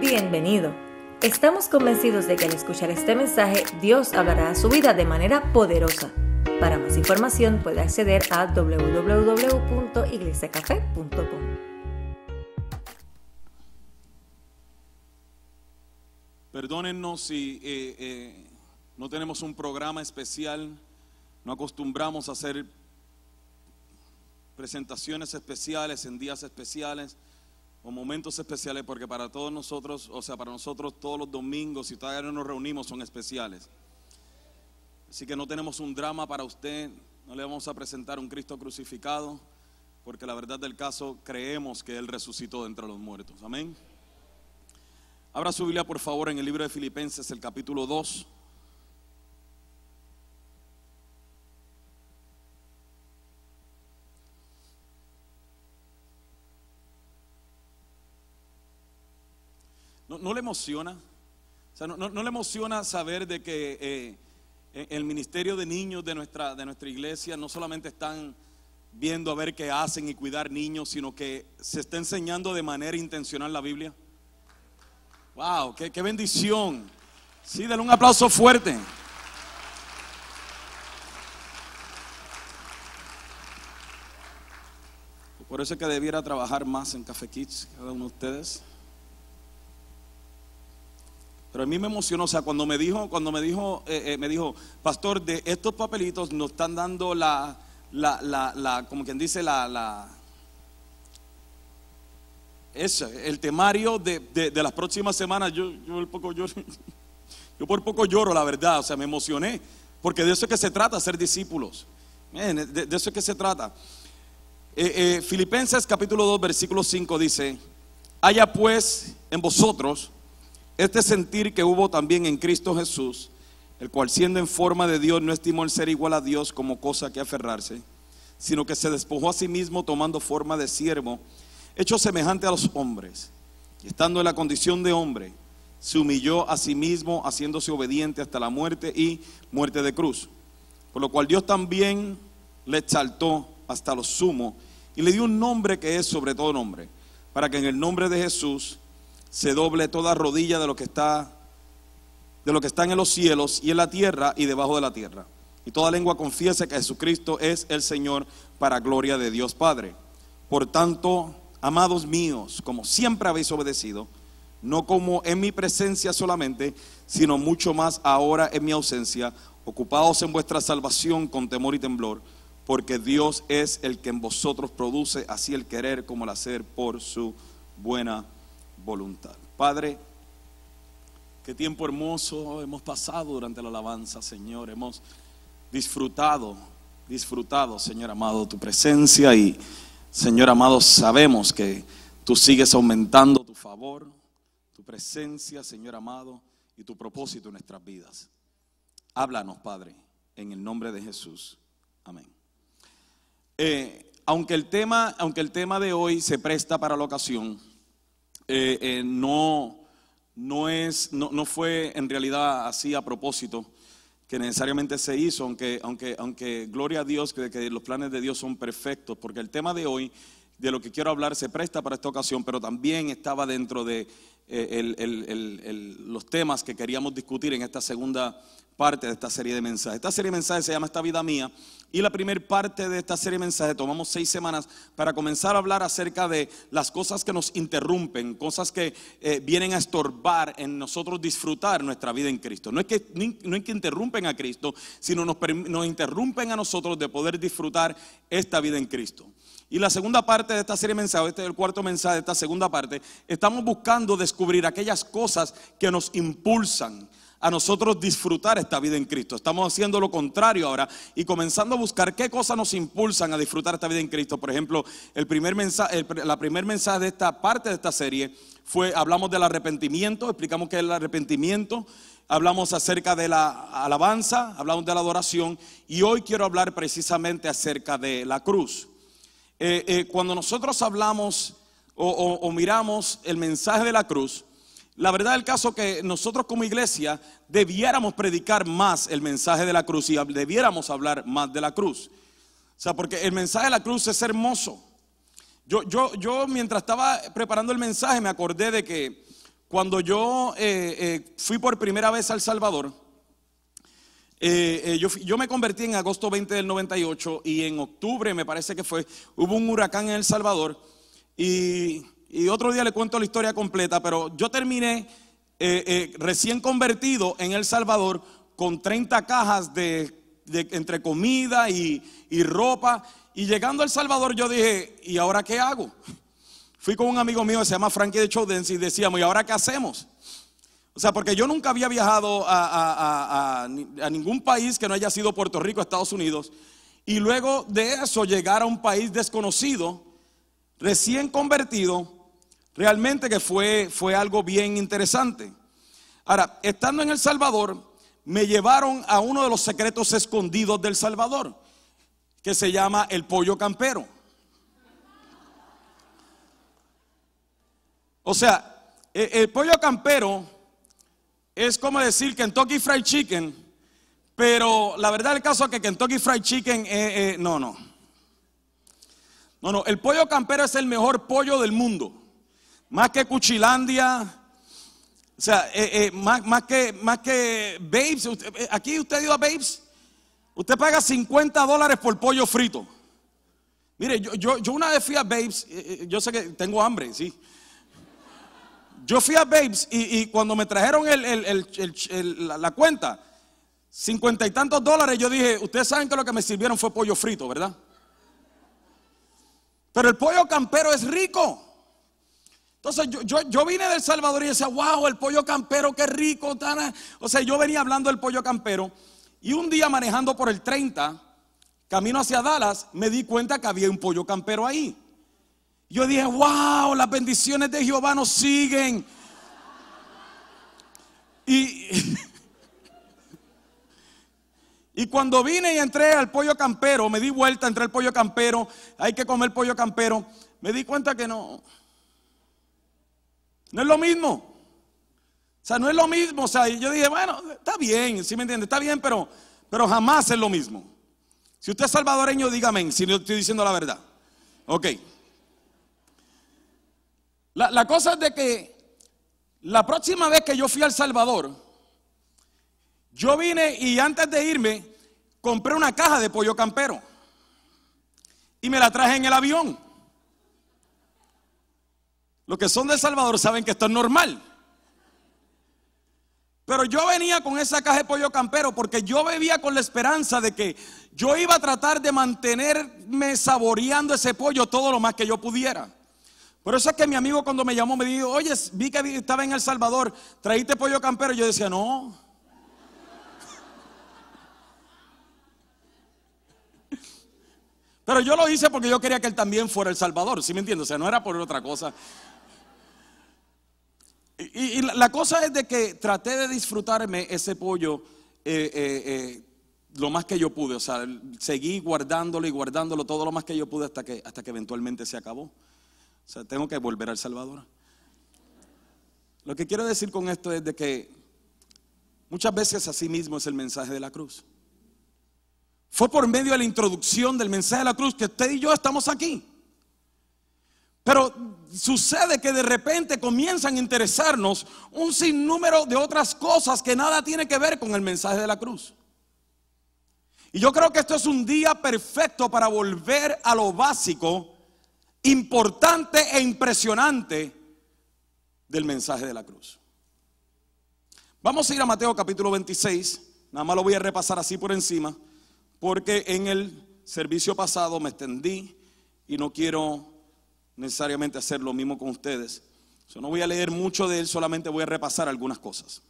Bienvenido. Estamos convencidos de que al escuchar este mensaje Dios hablará a su vida de manera poderosa. Para más información puede acceder a www.iglesiacafe.com. Perdónennos si eh, eh, no tenemos un programa especial, no acostumbramos a hacer presentaciones especiales en días especiales o momentos especiales, porque para todos nosotros, o sea, para nosotros todos los domingos, y todavía no nos reunimos, son especiales. Así que no tenemos un drama para usted, no le vamos a presentar un Cristo crucificado, porque la verdad del caso creemos que Él resucitó de entre los muertos. Amén. Abra su Biblia, por favor, en el libro de Filipenses, el capítulo 2. ¿No, le emociona? O sea, no, le emociona saber de que eh, el ministerio de niños de nuestra, de nuestra iglesia no solamente están viendo a ver qué hacen y cuidar niños, sino que se está enseñando de manera intencional la Biblia? ¡Wow! ¡Qué, qué bendición! Sí, denle un aplauso fuerte. Por eso es que debiera trabajar más en Café Kids, cada uno de ustedes. Pero a mí me emocionó, o sea, cuando me dijo, cuando me dijo, eh, eh, me dijo, pastor, de estos papelitos nos están dando la, la, la, la como quien dice, la, la, el temario de, de, las próximas semanas. Yo, yo, poco lloro, yo por poco lloro, la verdad, o sea, me emocioné, porque de eso es que se trata, ser discípulos. De, de, eso es que se trata. Eh, Filipenses capítulo 2, versículo 5 dice, haya pues en vosotros este sentir que hubo también en Cristo Jesús, el cual siendo en forma de Dios no estimó el ser igual a Dios como cosa que aferrarse, sino que se despojó a sí mismo tomando forma de siervo, hecho semejante a los hombres, y estando en la condición de hombre, se humilló a sí mismo, haciéndose obediente hasta la muerte y muerte de cruz. Por lo cual Dios también le exaltó hasta lo sumo y le dio un nombre que es sobre todo nombre, para que en el nombre de Jesús se doble toda rodilla de lo que está de lo que está en los cielos y en la tierra y debajo de la tierra. Y toda lengua confiese que Jesucristo es el Señor para gloria de Dios Padre. Por tanto, amados míos, como siempre habéis obedecido, no como en mi presencia solamente, sino mucho más ahora en mi ausencia, ocupados en vuestra salvación con temor y temblor, porque Dios es el que en vosotros produce así el querer como el hacer por su buena voluntad. Padre, qué tiempo hermoso hemos pasado durante la alabanza, Señor. Hemos disfrutado, disfrutado, Señor amado, tu presencia y, Señor amado, sabemos que tú sigues aumentando tu favor, tu presencia, Señor amado, y tu propósito en nuestras vidas. Háblanos, Padre, en el nombre de Jesús. Amén. Eh, aunque, el tema, aunque el tema de hoy se presta para la ocasión, eh, eh, no, no, es, no, no, fue en realidad así a propósito que necesariamente se hizo, aunque, aunque, aunque gloria a Dios que, que los planes de Dios son perfectos, porque el tema de hoy, de lo que quiero hablar, se presta para esta ocasión, pero también estaba dentro de eh, los temas que queríamos discutir en esta segunda parte de esta serie de mensajes. Esta serie de mensajes se llama Esta vida mía y la primera parte de esta serie de mensajes tomamos seis semanas para comenzar a hablar acerca de las cosas que nos interrumpen, cosas que eh, vienen a estorbar en nosotros disfrutar nuestra vida en Cristo. No es que, no es que interrumpen a Cristo, sino nos, nos interrumpen a nosotros de poder disfrutar esta vida en Cristo. Y la segunda parte de esta serie de mensajes, este es el cuarto mensaje de esta segunda parte, estamos buscando descubrir aquellas cosas que nos impulsan a nosotros disfrutar esta vida en Cristo. Estamos haciendo lo contrario ahora y comenzando a buscar qué cosas nos impulsan a disfrutar esta vida en Cristo. Por ejemplo, el primer mensaje, la primer mensaje de esta parte de esta serie fue, hablamos del arrepentimiento, explicamos qué es el arrepentimiento, hablamos acerca de la alabanza, hablamos de la adoración y hoy quiero hablar precisamente acerca de la cruz. Eh, eh, cuando nosotros hablamos o miramos el mensaje de la cruz, la verdad del caso que nosotros como iglesia debiéramos predicar más el mensaje de la cruz y debiéramos hablar más de la cruz. O sea, porque el mensaje de la cruz es hermoso. Yo, yo, yo mientras estaba preparando el mensaje me acordé de que cuando yo eh, eh, fui por primera vez a El Salvador, yo, yo, me convertí en agosto 20 del 98 y en octubre me parece que fue, hubo un huracán en El Salvador y, y otro día le cuento la historia completa, pero yo terminé recién convertido en El Salvador con 30 cajas de, entre comida y, y ropa y llegando a El Salvador yo dije, ¿y ahora qué hago? Fui con un amigo mío que se llama Frankie de Chowdens y decíamos, ¿y ahora qué hacemos? O sea, porque yo nunca había viajado a, ningún país que no haya sido Puerto Rico, Estados Unidos. Y luego de eso llegar a un país desconocido, recién convertido, realmente que fue, fue algo bien interesante. Ahora, estando en El Salvador, me llevaron a uno de los secretos escondidos del Salvador que se llama el pollo campero. O sea, e, el, pollo campero es como decir Kentucky Fried Chicken, pero la verdad del caso es que Kentucky Fried Chicken, eh, eh, no, no. No, no, el pollo campero es el mejor pollo del mundo. Más que Cuchilandia, o sea, eh, más, más, que, más que Babes. Aquí usted ido a Babes. Usted paga 50 dólares por pollo frito. Mire, yo, yo, una vez fui a Babes, eh, eh, yo sé que tengo hambre, sí. Yo fui a Babes y, cuando me trajeron la, cuenta, cincuenta y tantos dólares, yo dije, ustedes saben que lo que me sirvieron fue pollo frito, ¿verdad? Pero el pollo campero es rico. Entonces yo, yo, vine del Salvador y decía, wow, el pollo campero, qué rico. O sea, yo venía hablando del pollo campero. Y un día manejando por el 30, camino hacia Dallas, me di cuenta que había un pollo campero ahí. Yo dije, wow, las bendiciones de Jehová nos siguen. Y, y cuando vine y entré al pollo campero, me di vuelta, entré al pollo campero, hay que comer pollo campero, me di cuenta que no, no es lo mismo. O sea, no es lo mismo. O sea, yo dije, bueno, está bien, ¿sí me entiende? Está bien, pero, pero jamás es lo mismo. Si usted es salvadoreño, dígame si no estoy diciendo la verdad. Ok. La, cosa es de que la próxima vez que yo fui al Salvador, yo vine y antes de irme, compré una caja de pollo campero. Y me la traje en el avión. Los que son de Salvador saben que esto es normal. Pero yo venía con esa caja de pollo campero porque yo bebía con la esperanza de que yo iba a tratar de mantenerme saboreando ese pollo todo lo más que yo pudiera. Por eso es que mi amigo cuando me llamó me dijo, oye, vi que estaba en El Salvador, traíste pollo campero. Yo decía, no. Pero yo lo hice porque yo quería que él también fuera El Salvador, ¿sí me entiendes? O sea, no era por otra cosa. Y, la cosa es de que traté de disfrutarme ese pollo eh, eh, eh, lo más que yo pude. O sea, seguí guardándolo y guardándolo todo lo más que yo pude hasta que, hasta que eventualmente se acabó. Tengo que volver al Salvador. Lo que quiero decir con esto es de que muchas veces así mismo es el mensaje de la cruz. Fue por medio de la introducción del mensaje de la cruz que usted y yo estamos aquí. Pero sucede que de repente comienzan a interesarnos un sinnúmero de otras cosas que nada tiene que ver con el mensaje de la cruz. Y yo creo que esto es un día perfecto para volver a lo básico, importante e impresionante del mensaje de la cruz. Vamos a ir a Mateo capítulo 26, nada más lo voy a repasar así por encima, porque en el servicio pasado me extendí y no quiero necesariamente hacer lo mismo con ustedes. Yo no voy a leer mucho de él, solamente voy a repasar algunas cosas.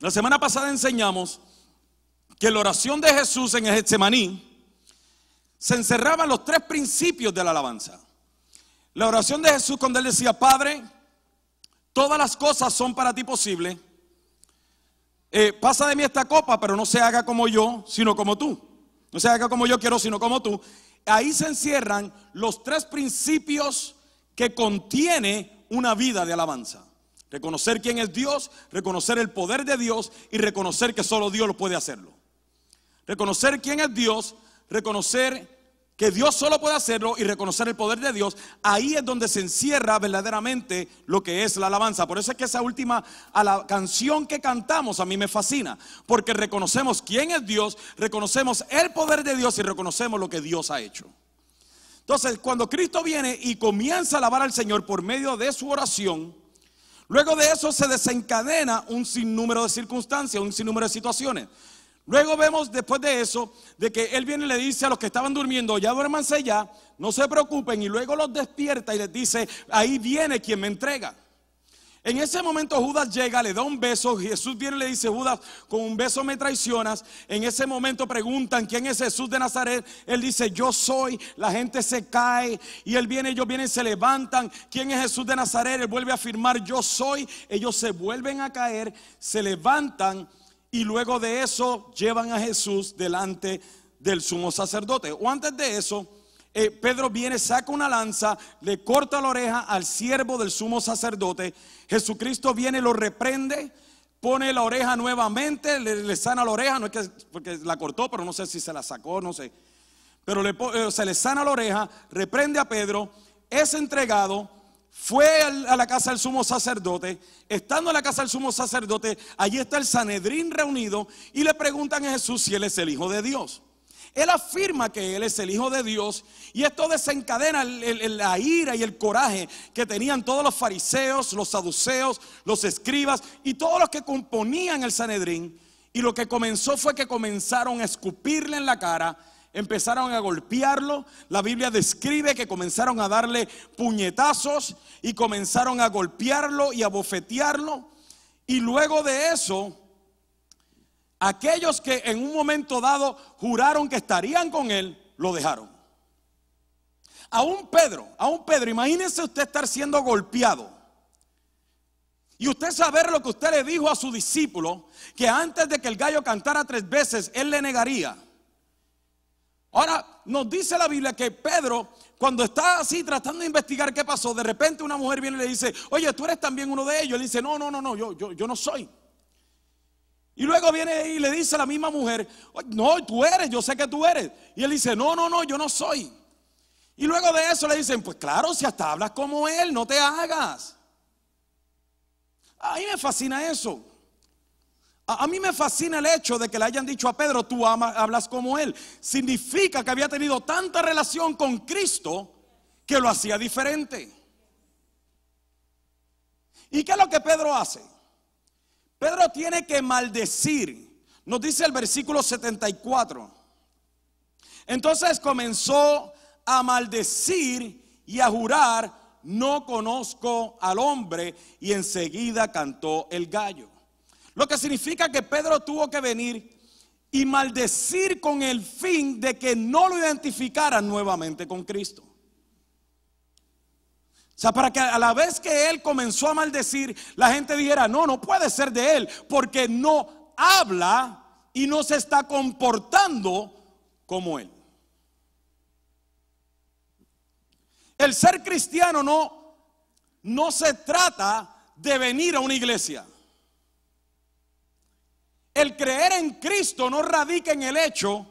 La semana pasada enseñamos que la oración de Jesús en el Getsemaní se encerraba en los tres principios de la alabanza. La oración de Jesús cuando él decía, Padre, todas las cosas son para ti posibles. Eh, pasa de mí esta copa, pero no se haga como yo, sino como tú. No se haga como yo quiero, sino como tú. Ahí se encierran los tres principios que contiene una vida de alabanza. Reconocer quién es Dios, reconocer el poder de Dios y reconocer que solo Dios lo puede hacerlo. Reconocer quién es Dios, reconocer que Dios solo puede hacerlo y reconocer el poder de Dios, ahí es donde se encierra verdaderamente lo que es la alabanza. Por eso es que esa última a la canción que cantamos a mí me fascina, porque reconocemos quién es Dios, reconocemos el poder de Dios y reconocemos lo que Dios ha hecho. Entonces, cuando Cristo viene y comienza a alabar al Señor por medio de su oración, luego de eso se desencadena un sinnúmero de circunstancias, un sinnúmero de situaciones. Luego vemos después de eso, de que él viene y le dice a los que estaban durmiendo, ya duérmanse ya, no se preocupen, y luego los despierta y les dice, ahí viene quien me entrega. En ese momento Judas llega, le da un beso, Jesús viene y le dice, Judas, con un beso me traicionas. En ese momento preguntan, ¿quién es Jesús de Nazaret? Él dice, yo soy, la gente se cae y él viene, ellos vienen, se levantan, ¿quién es Jesús de Nazaret? Él vuelve a afirmar, yo soy, ellos se vuelven a caer, se levantan y luego de eso llevan a Jesús delante del sumo sacerdote. O antes de eso, eh, Pedro viene, saca una lanza, le corta la oreja al siervo del sumo sacerdote. Jesucristo viene, lo reprende, pone la oreja nuevamente, le, sana la oreja, no es que porque la cortó, pero no sé si se la sacó, no sé. Pero le, eh, se le sana la oreja, reprende a Pedro, es entregado fue a la casa del sumo sacerdote, estando en la casa del sumo sacerdote, allí está el Sanedrín reunido y le preguntan a Jesús si él es el Hijo de Dios. Él afirma que Él es el Hijo de Dios y esto desencadena la ira y el coraje que tenían todos los fariseos, los saduceos, los escribas y todos los que componían el Sanedrín. Y lo que comenzó fue que comenzaron a escupirle en la cara empezaron a golpearlo. La Biblia describe que comenzaron a darle puñetazos y comenzaron a golpearlo y a bofetearlo. Y luego de eso, aquellos que en un momento dado juraron que estarían con él, lo dejaron. un Pedro, a un Pedro, imagínense usted estar siendo golpeado. Y usted saber lo que usted le dijo a su discípulo, que antes de que el gallo cantara tres veces, él le negaría. Ahora, nos dice la Biblia que Pedro, cuando está así tratando de investigar qué pasó, de repente una mujer viene y le dice, oye, tú eres también uno de ellos. Él dice, no, no, no, no, yo, yo, yo no soy. Y luego viene y le dice a la misma mujer, no, tú eres, yo sé que tú eres. Y él dice, no, no, no, yo no soy. Y luego de eso le dicen, pues claro, si hasta hablas como él, no te hagas. A mí me fascina eso. A, mí me fascina el hecho de que le hayan dicho a Pedro, tú hablas como él. Significa que había tenido tanta relación con Cristo que lo hacía diferente. ¿Y qué es lo que Pedro hace? Pedro tiene que maldecir. Nos dice el versículo 74. Entonces comenzó a maldecir y a jurar, no conozco al hombre, y enseguida cantó el gallo. Lo que significa que Pedro tuvo que venir y maldecir con el fin de que no lo identificaran nuevamente con Cristo. O sea, para que a la vez que él comenzó a maldecir, la gente dijera, no, no puede ser de él, porque no habla y no se está comportando como él. El ser cristiano no, no se trata de venir a una iglesia. El creer en Cristo no radica en el hecho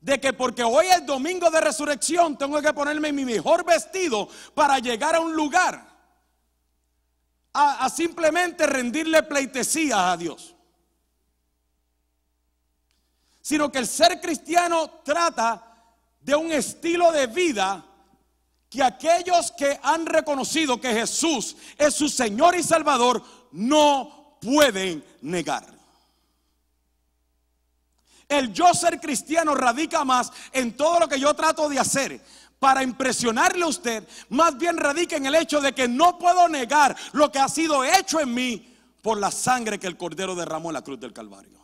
de que porque hoy es domingo de resurrección tengo que ponerme mi mejor vestido para llegar a un lugar a, simplemente rendirle pleitesía a Dios. Sino que el ser cristiano trata de un estilo de vida que aquellos que han reconocido que Jesús es su Señor y Salvador no pueden negar. El yo ser cristiano radica más en todo lo que yo trato de hacer para impresionarle a usted, más bien radica en el hecho de que no puedo negar lo que ha sido hecho en mí por la sangre que el Cordero derramó en la cruz del Calvario.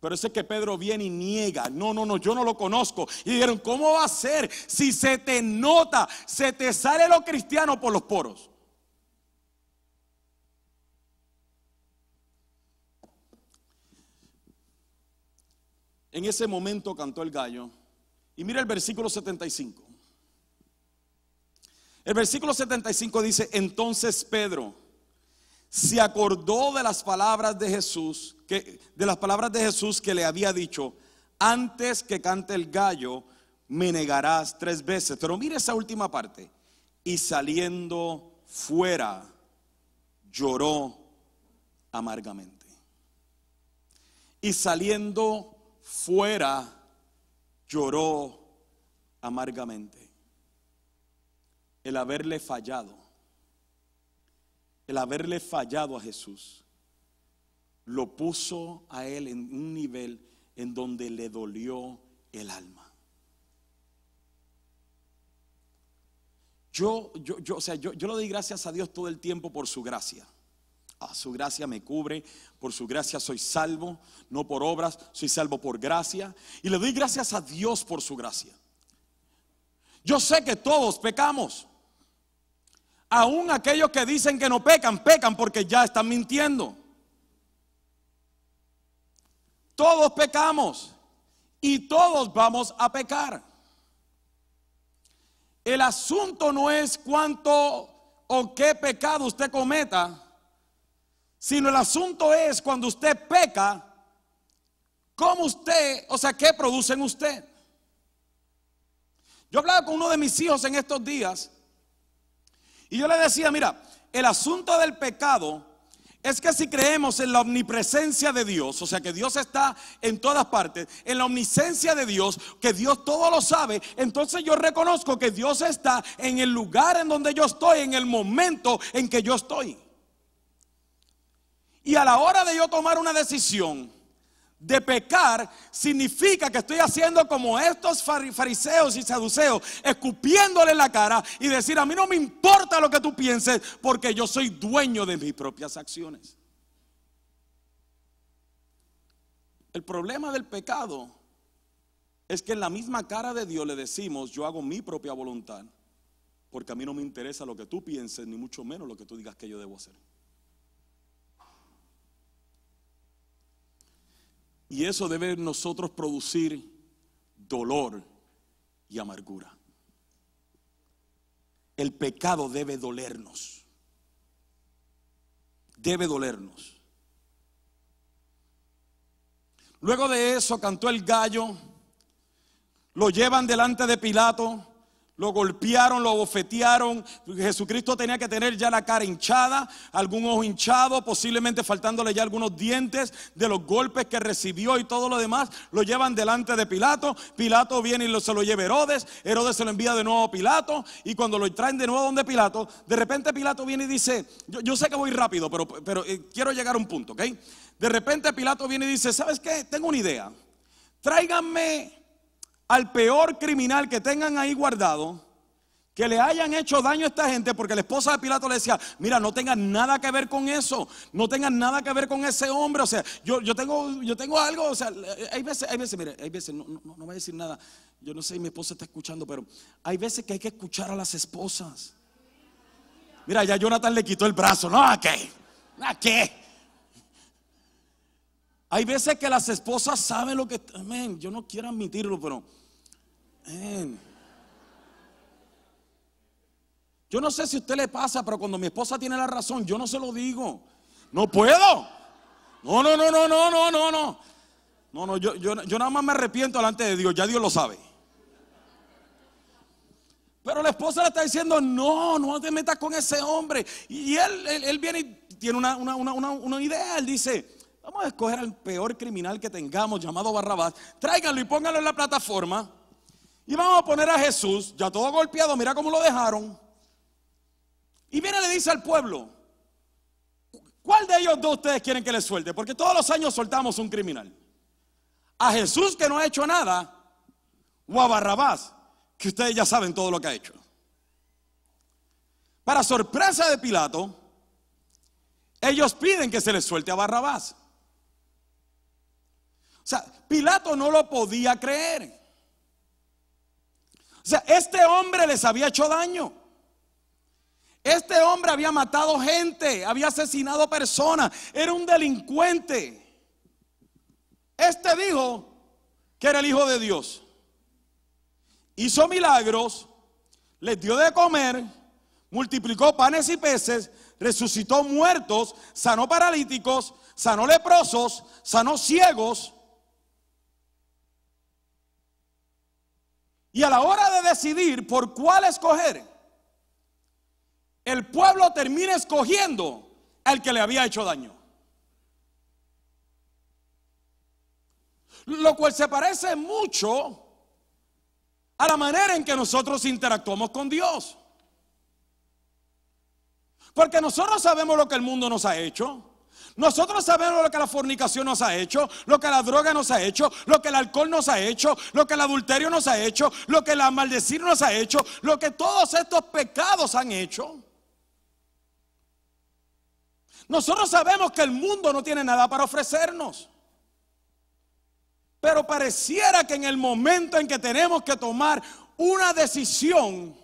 Pero ese que Pedro viene y niega, no, no, no, yo no lo conozco. Y dijeron, ¿cómo va a ser si se te nota, se te sale lo cristiano por los poros? En ese momento cantó el gallo. Y mira el versículo 75. El versículo 75 dice, entonces Pedro se acordó de las palabras de Jesús, que, de las palabras de Jesús que le había dicho, antes que cante el gallo, me negarás tres veces. Pero mire esa última parte. Y saliendo fuera, lloró amargamente. Y saliendo fuera, lloró amargamente. El haberle fallado, el haberle fallado a Jesús, lo puso a él en un nivel en donde le dolió el alma. Yo, yo, yo, o sea, yo, yo le doy gracias a Dios todo el tiempo por su gracia. A su gracia me cubre, por su gracia soy salvo, no por obras, soy salvo por gracia. Y le doy gracias a Dios por su gracia. Yo sé que todos pecamos. Aún aquellos que dicen que no pecan, pecan porque ya están mintiendo. Todos pecamos y todos vamos a pecar. El asunto no es cuánto o qué pecado usted cometa, sino el asunto es cuando usted peca, cómo usted, o sea, qué produce en usted. Yo hablaba con uno de mis hijos en estos días y yo le decía, mira, el asunto del pecado es que si creemos en la omnipresencia de Dios, o sea que Dios está en todas partes, en la omnisencia de Dios, que Dios todo lo sabe, entonces yo reconozco que Dios está en el lugar en donde yo estoy, en el momento en que yo estoy. Y a la hora de yo tomar una decisión, de pecar significa que estoy haciendo como estos fariseos y saduceos, escupiéndole la cara y decir, a mí no me importa lo que tú pienses porque yo soy dueño de mis propias acciones. El problema del pecado es que en la misma cara de Dios le decimos, yo hago mi propia voluntad, porque a mí no me interesa lo que tú pienses, ni mucho menos lo que tú digas que yo debo hacer. Y eso debe nosotros producir dolor y amargura. El pecado debe dolernos. Debe dolernos. Luego de eso cantó el gallo, lo llevan delante de Pilato lo golpearon, lo bofetearon. Jesucristo tenía que tener ya la cara hinchada, algún ojo hinchado, posiblemente faltándole ya algunos dientes de los golpes que recibió y todo lo demás. Lo llevan delante de Pilato. Pilato viene y se lo lleva Herodes. Herodes se lo envía de nuevo a Pilato. Y cuando lo traen de nuevo donde Pilato, de repente Pilato viene y dice: Yo, sé que voy rápido, pero, pero eh, quiero llegar a un punto, ¿ok? De repente Pilato viene y dice: ¿Sabes qué? Tengo una idea. Tráiganme al peor criminal que tengan ahí guardado, que le hayan hecho daño a esta gente, porque la esposa de Pilato le decía, mira, no tengan nada que ver con eso, no tengan nada que ver con ese hombre, o sea, yo, yo, tengo, yo tengo algo, o sea, hay veces, hay veces, mire, hay veces, no, no, no voy a decir nada, yo no sé si mi esposa está escuchando, pero hay veces que hay que escuchar a las esposas. Mira, ya Jonathan le quitó el brazo, no, ¿a qué? ¿A qué? Hay veces que las esposas saben lo que, amén, yo no quiero admitirlo, pero yo no sé si a usted le pasa, pero cuando mi esposa tiene la razón, yo no se lo digo. No puedo. No, no, no, no, no, no, no, no. No, no, yo, yo, nada más me arrepiento delante de Dios, ya Dios lo sabe. Pero la esposa le está diciendo, no, no te metas con ese hombre. Y él, él, viene y tiene una, una, una, idea. Él dice, vamos a escoger al peor criminal que tengamos, llamado Barrabás. Tráiganlo y pónganlo en la plataforma. Y vamos a poner a Jesús, ya todo golpeado, mira cómo lo dejaron. Y viene le dice al pueblo, ¿cuál de ellos dos ustedes quieren que le suelte? Porque todos los años soltamos un criminal. A Jesús que no ha hecho nada, o a Barrabás, que ustedes ya saben todo lo que ha hecho. Para sorpresa de Pilato, ellos piden que se les suelte a Barrabás. O sea, Pilato no lo podía creer. Sea, este hombre les había hecho daño. Este hombre había matado gente, había asesinado personas, era un delincuente. Este dijo que era el Hijo de Dios. Hizo milagros, les dio de comer, multiplicó panes y peces, resucitó muertos, sanó paralíticos, sanó leprosos, sanó ciegos. Y a la hora de decidir por cuál escoger, el pueblo termina escogiendo al que le había hecho daño. Lo cual se parece mucho a la manera en que nosotros interactuamos con Dios. Porque nosotros sabemos lo que el mundo nos ha hecho. Nosotros sabemos lo que la fornicación nos ha hecho, lo que la droga nos ha hecho, lo que el alcohol nos ha hecho, lo que el adulterio nos ha hecho, lo que la maldecir nos ha hecho, lo que todos estos pecados han hecho. Nosotros sabemos que el mundo no tiene nada para ofrecernos. Pero pareciera que en el momento en que tenemos que tomar una decisión,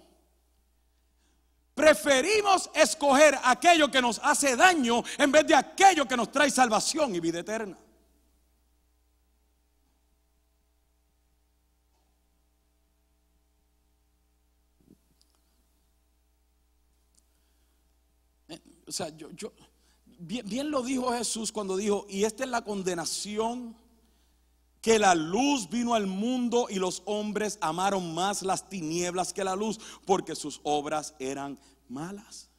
preferimos escoger aquello que nos hace daño en vez de aquello que nos trae salvación y vida eterna. Eh, o sea, yo, yo bien, bien lo dijo Jesús cuando dijo, y esta es la condenación que la luz vino al mundo y los hombres amaron más las tinieblas que la luz porque sus obras eran malas.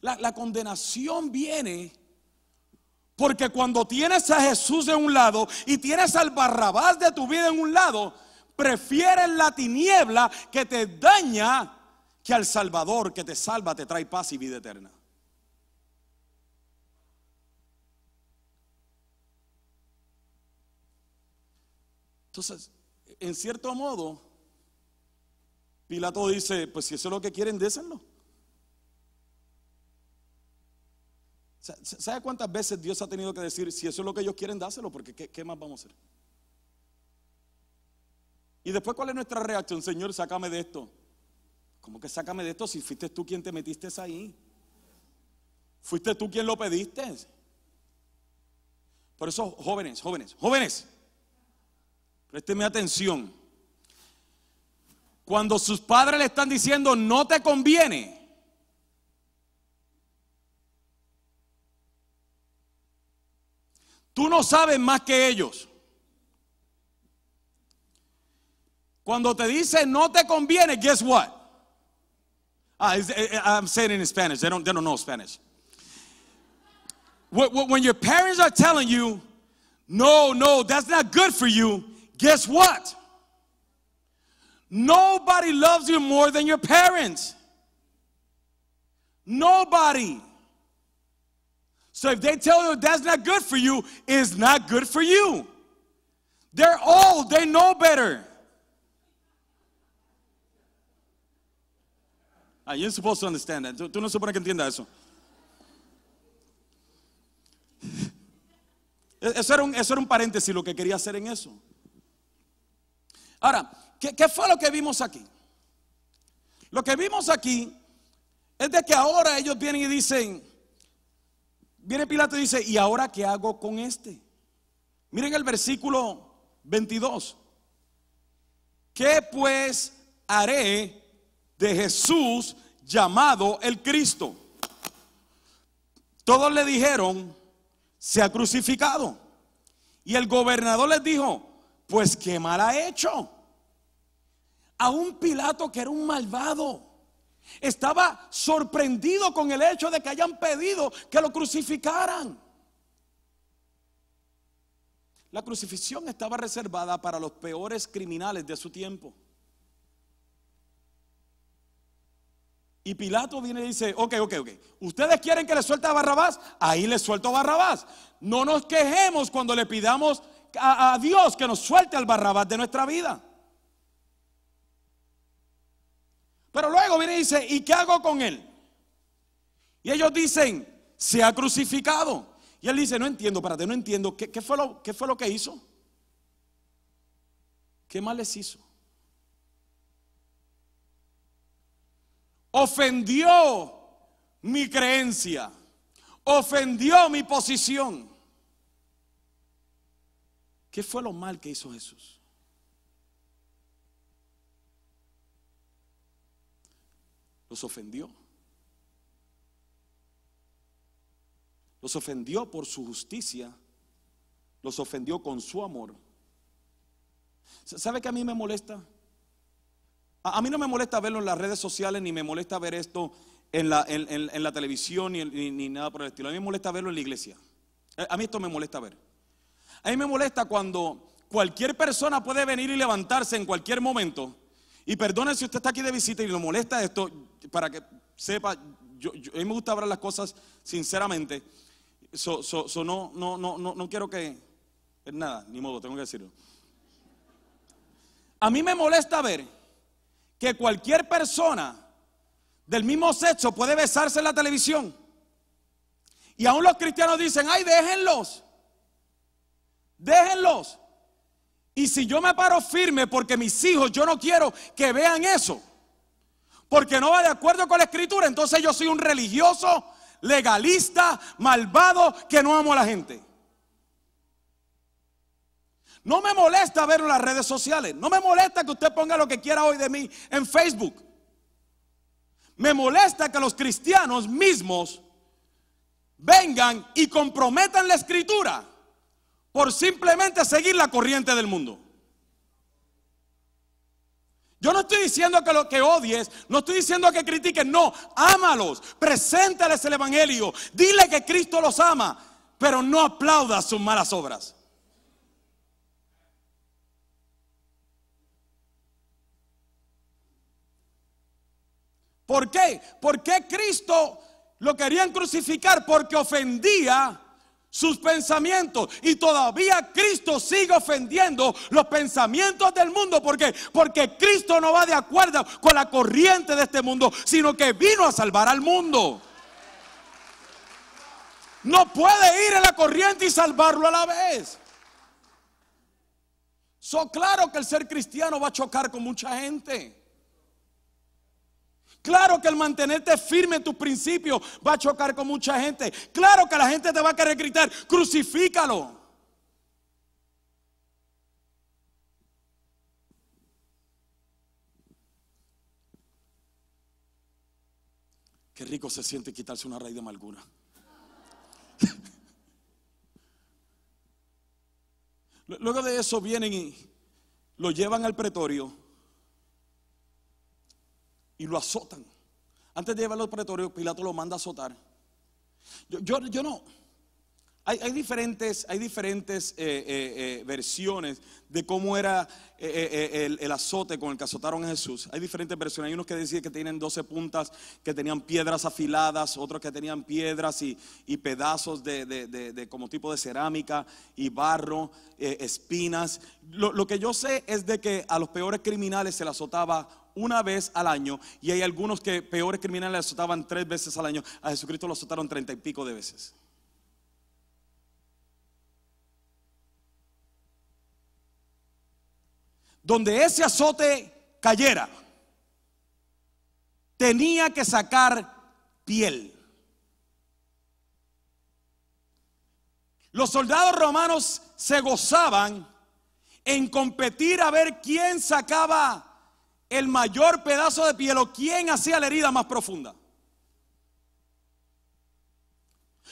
La, condenación viene porque cuando tienes a Jesús de un lado y tienes al Barrabás de tu vida en un lado, prefieres la tiniebla que te daña que al Salvador que te salva, te trae paz y vida eterna. Entonces, en cierto modo, Pilato dice, pues si eso es lo que quieren, désenlo. ¿Sabe cuántas veces Dios ha tenido que decir, si eso es lo que ellos quieren, dáselo? Porque ¿qué, más vamos a hacer? Y después, ¿cuál es nuestra reacción? Señor, sácame de esto. ¿Cómo que sácame de esto si fuiste tú quien te metiste ahí? Fuiste tú quien lo pediste. Por eso, jóvenes, jóvenes, jóvenes, Présteme atención. Cuando sus padres le están diciendo no te conviene, tú no sabes más que ellos. Cuando te dicen no te conviene, guess what? Ah, eh, eh, I'm saying it in Spanish. They don't, they don't know Spanish. When your parents are telling you, no, no, that's not good for you, Guess what? Nobody loves you more than your parents. Nobody. So if they tell you that's not good for you, it's not good for you. They're old, they know better. Ah, you're supposed to understand that. Tú, no supones que entienda eso. Eso era, un, eso era un paréntesis lo que quería hacer en eso. Ahora, ¿qué, fue lo que vimos aquí? Lo que vimos aquí es de que ahora ellos vienen y dicen, viene Pilato y dice, ¿y ahora qué hago con este? Miren el versículo 22. ¿Qué pues haré de Jesús llamado el Cristo? Todos le dijeron, se ha crucificado. Y el gobernador les dijo, pues qué mal ha hecho. A un Pilato que era un malvado. Estaba sorprendido con el hecho de que hayan pedido que lo crucificaran. La crucifixión estaba reservada para los peores criminales de su tiempo. Y Pilato viene y dice, ok, ok, ok, ustedes quieren que le suelte a Barrabás, ahí le suelto a Barrabás. No nos quejemos cuando le pidamos a, Dios que nos suelte al Barrabás de nuestra vida. Pero luego viene y dice, ¿y qué hago con él? Y ellos dicen, se ha crucificado. Y él dice, no entiendo, espérate, no entiendo. ¿Qué, fue, lo, ¿Qué fue lo que hizo? ¿Qué mal les hizo? Ofendió mi creencia. Ofendió mi posición. ¿Qué fue lo mal que hizo Jesús? Los ofendió. Los ofendió por su justicia. Los ofendió con su amor. ¿Sabe que a mí me molesta? A, mí no me molesta verlo en las redes sociales, ni me molesta ver esto en la, televisión, ni, ni, nada por el estilo. A mí me molesta verlo en la iglesia. A mí esto me molesta ver. A mí me molesta cuando cualquier persona puede venir y levantarse en cualquier momento. Y perdone si usted está aquí de visita y le molesta esto, para que sepa, yo, a mí me gusta hablar las cosas sinceramente. No, no, no, no, quiero que... Nada, ni modo, tengo que decirlo. A mí me molesta ver que cualquier persona del mismo sexo puede besarse en la televisión. Y aún los cristianos dicen, ay, déjenlos. Déjenlos. Y si yo me paro firme porque mis hijos, yo no quiero que vean eso, porque no va de acuerdo con la escritura, entonces yo soy un religioso, legalista, malvado, que no amo a la gente. No me molesta verlo en las redes sociales. No me molesta que usted ponga lo que quiera hoy de mí en Facebook. Me molesta que los cristianos mismos vengan y comprometan la escritura por simplemente seguir la corriente del mundo. Yo no estoy diciendo que lo que odies, no estoy diciendo que critiques, no, ámalos, preséntales el evangelio, dile que Cristo los ama, pero no aplaudas sus malas obras. ¿Por qué? ¿Por qué Cristo lo querían crucificar? Porque ofendía sus pensamientos. Y todavía Cristo sigue ofendiendo los pensamientos del mundo. ¿Por qué? Porque Cristo no va de acuerdo con la corriente de este mundo, sino que vino a salvar al mundo. No puede ir en la corriente y salvarlo a la vez. So, claro que el ser cristiano va a chocar con mucha gente. Claro que el mantenerte firme en tus principios va a chocar con mucha gente. Claro que la gente te va a querer gritar, crucifícalo. Qué rico se siente quitarse una raíz de amargura. Luego de eso vienen y lo llevan al pretorio y lo azotan. Antes de llevarlo al pretorio, Pilato lo manda a azotar. Yo, yo, no. Hay, diferentes, hay diferentes eh, eh, eh, versiones de cómo era el, azote con el que azotaron a Jesús. Hay diferentes versiones. Hay unos que decían que tienen 12 puntas, que tenían piedras afiladas, otros que tenían piedras y, y pedazos de, de, de, como tipo de cerámica y barro, espinas. Lo, lo que yo sé es de que a los peores criminales se les azotaba una vez al año y hay algunos que peores criminales azotaban tres veces al año. A Jesucristo lo azotaron treinta y pico de veces. Donde ese azote cayera, tenía que sacar piel. Los soldados romanos se gozaban en competir a ver quién sacaba el mayor pedazo de piel o quién hacía la herida más profunda.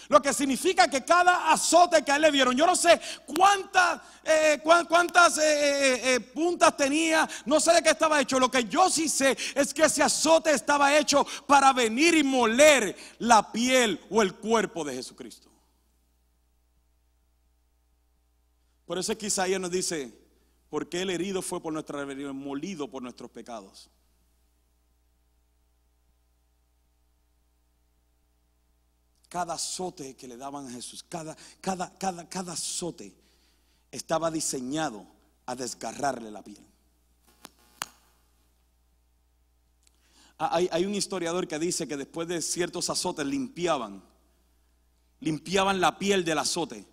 Lo que significa que cada azote que a él le dieron, yo no sé cuántas, eh, cuántas eh, eh, puntas tenía, no sé de qué estaba hecho. Lo que yo sí sé es que ese azote estaba hecho para venir y moler la piel o el cuerpo de Jesucristo. Por eso es que Isaías nos dice, porque el herido fue por nuestra rebelión, molido por nuestros pecados. Cada azote que le daban a Jesús, cada, cada, cada, cada azote estaba diseñado a desgarrarle la piel. Ah, hay, hay, un historiador que dice que después de ciertos azotes limpiaban, limpiaban la piel del azote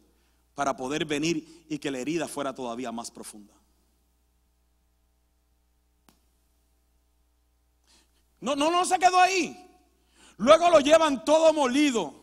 para poder venir y que la herida fuera todavía más profunda. No, no, no se quedó ahí. Luego lo llevan todo molido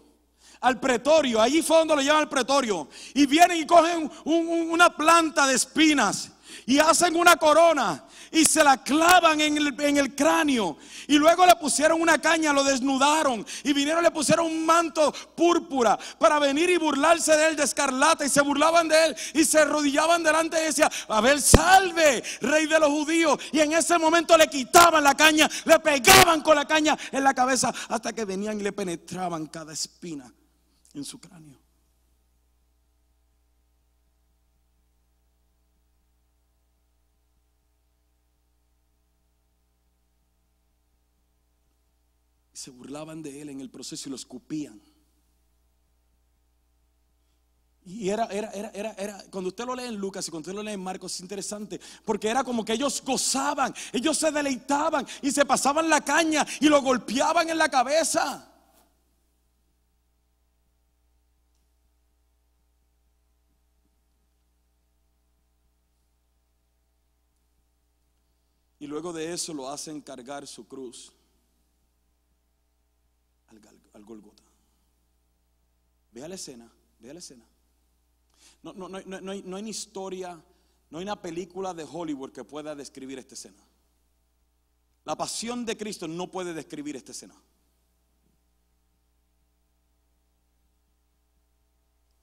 al pretorio. Allí fue donde lo llevan al pretorio. Y vienen y cogen una planta de espinas y hacen una corona y se la clavan en el, cráneo. Y luego le pusieron una caña, lo desnudaron y vinieron, le pusieron un manto púrpura para venir y burlarse de él de escarlata. Y se burlaban de él y se arrodillaban delante y decía, a ver, salve, rey de los judíos. Y en ese momento le quitaban la caña, le pegaban con la caña en la cabeza hasta que venían y le penetraban cada espina en su cráneo. se burlaban de él en el proceso y lo escupían. Y era, era, era, era, era, cuando usted lo lee en Lucas y cuando usted lo lee en Marcos, es interesante, porque era como que ellos gozaban, ellos se deleitaban y se pasaban la caña y lo golpeaban en la cabeza. Luego de eso lo hacen cargar su cruz al, Golgota. Vea la escena, vea la escena. No, no, no, no, hay, no hay historia, no hay una película de Hollywood que pueda describir esta escena. La pasión de Cristo no puede describir esta escena.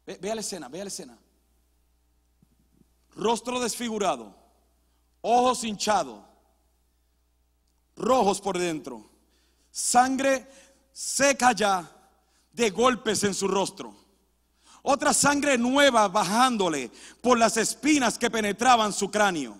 vea la escena, vea la escena. Rostro desfigurado, ojos hinchados, rojos por dentro, sangre seca ya de golpes en su rostro. Otra sangre nueva bajándole por las espinas que penetraban su cráneo.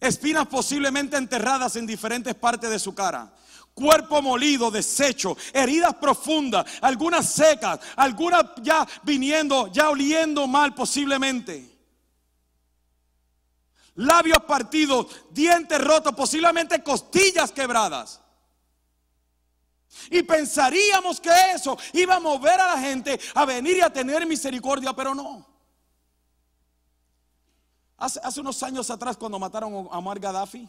Espinas posiblemente enterradas en diferentes partes de su cara. Cuerpo molido, deshecho, heridas profundas, algunas secas, algunas ya viniendo, ya oliendo mal posiblemente. Labios partidos, dientes rotos, posiblemente costillas quebradas. Y pensaríamos que eso iba a mover a la gente a venir y a tener misericordia, pero no. Hace, unos años atrás, cuando mataron a Omar Gaddafi,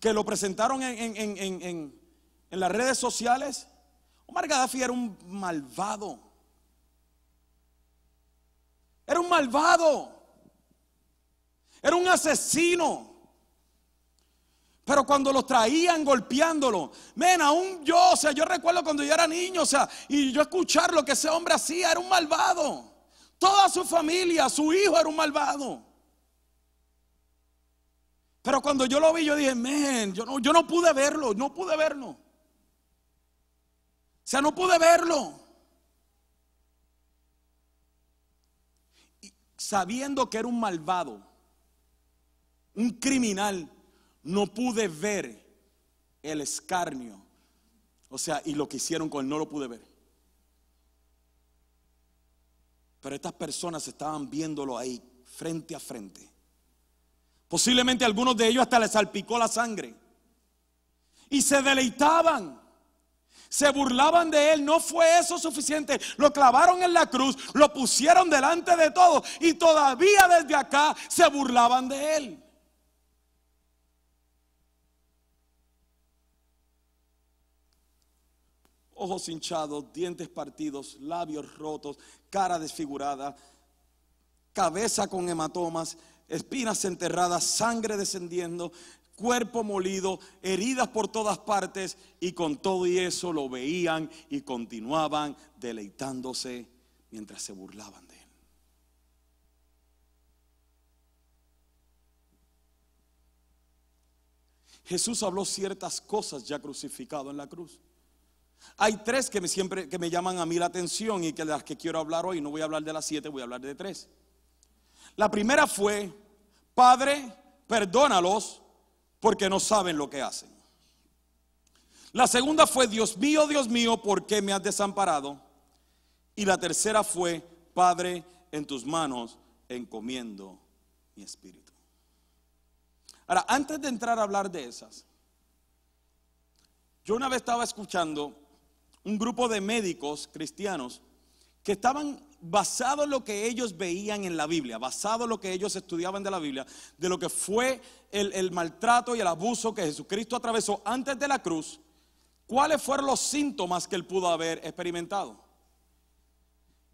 que lo presentaron en, en las redes sociales, Omar Gaddafi era un malvado. Era un malvado. Era un asesino. Pero cuando lo traían golpeándolo, ven, aún yo, o sea, yo recuerdo cuando yo era niño, o sea, y yo escuchar lo que ese hombre hacía, era un malvado. Toda su familia, su hijo era un malvado. Pero cuando yo lo vi, yo dije, men, yo no, yo no pude verlo, no pude verlo. O sea, no pude verlo. sabiendo que era un malvado, un criminal, no pude ver el escarnio. O sea, y lo que hicieron con él no lo pude ver. Pero estas personas estaban viéndolo ahí, frente a frente. Posiblemente algunos de ellos hasta les salpicó la sangre. Y se deleitaban. Se burlaban de él. No fue eso suficiente. Lo clavaron en la cruz. Lo pusieron delante de todos. Y todavía desde acá se burlaban de él. Ojos hinchados, dientes partidos, labios rotos, cara desfigurada, cabeza con hematomas, espinas enterradas, sangre descendiendo, cuerpo molido, heridas por todas partes, y con todo y eso lo veían y continuaban deleitándose mientras se burlaban de él. Jesús habló ciertas cosas ya crucificado en la cruz. Hay tres que me, siempre que me llaman a mí la atención y que las que quiero hablar hoy, no voy a hablar de las siete, voy a hablar de tres. La primera fue, Padre, perdónalos porque no saben lo que hacen. La segunda fue, Dios mío, Dios mío, ¿por qué me has desamparado? Y la tercera fue, Padre, en tus manos encomiendo mi espíritu. Ahora, antes de entrar a hablar de esas, yo una vez estaba escuchando un grupo de médicos cristianos que estaban basados en lo que ellos veían en la Biblia, basado en lo que ellos estudiaban de la Biblia, de lo que fue el, el maltrato y el abuso que Jesucristo atravesó antes de la cruz, cuáles fueron los síntomas que él pudo haber experimentado.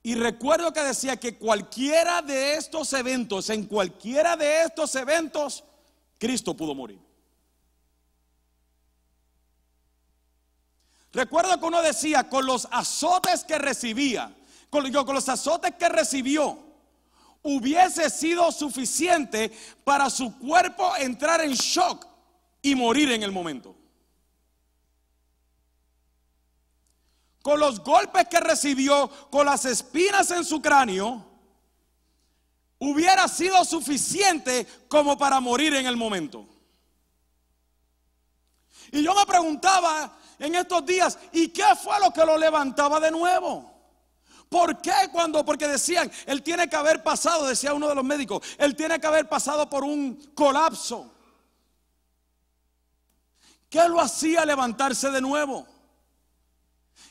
Y recuerdo que decía que cualquiera de estos eventos, en cualquiera de estos eventos, Cristo pudo morir. Recuerdo que uno decía, con los azotes que recibía, con, con los azotes que recibió, hubiese sido suficiente para su cuerpo entrar en shock y morir en el momento. Con los golpes que recibió, con las espinas en su cráneo, hubiera sido suficiente como para morir en el momento. Y yo me preguntaba en estos días, ¿y qué fue lo que lo levantaba de nuevo? ¿Por qué cuando? Porque decían, él tiene que haber pasado, decía uno de los médicos, él tiene que haber pasado por un colapso. ¿Qué lo hacía levantarse de nuevo?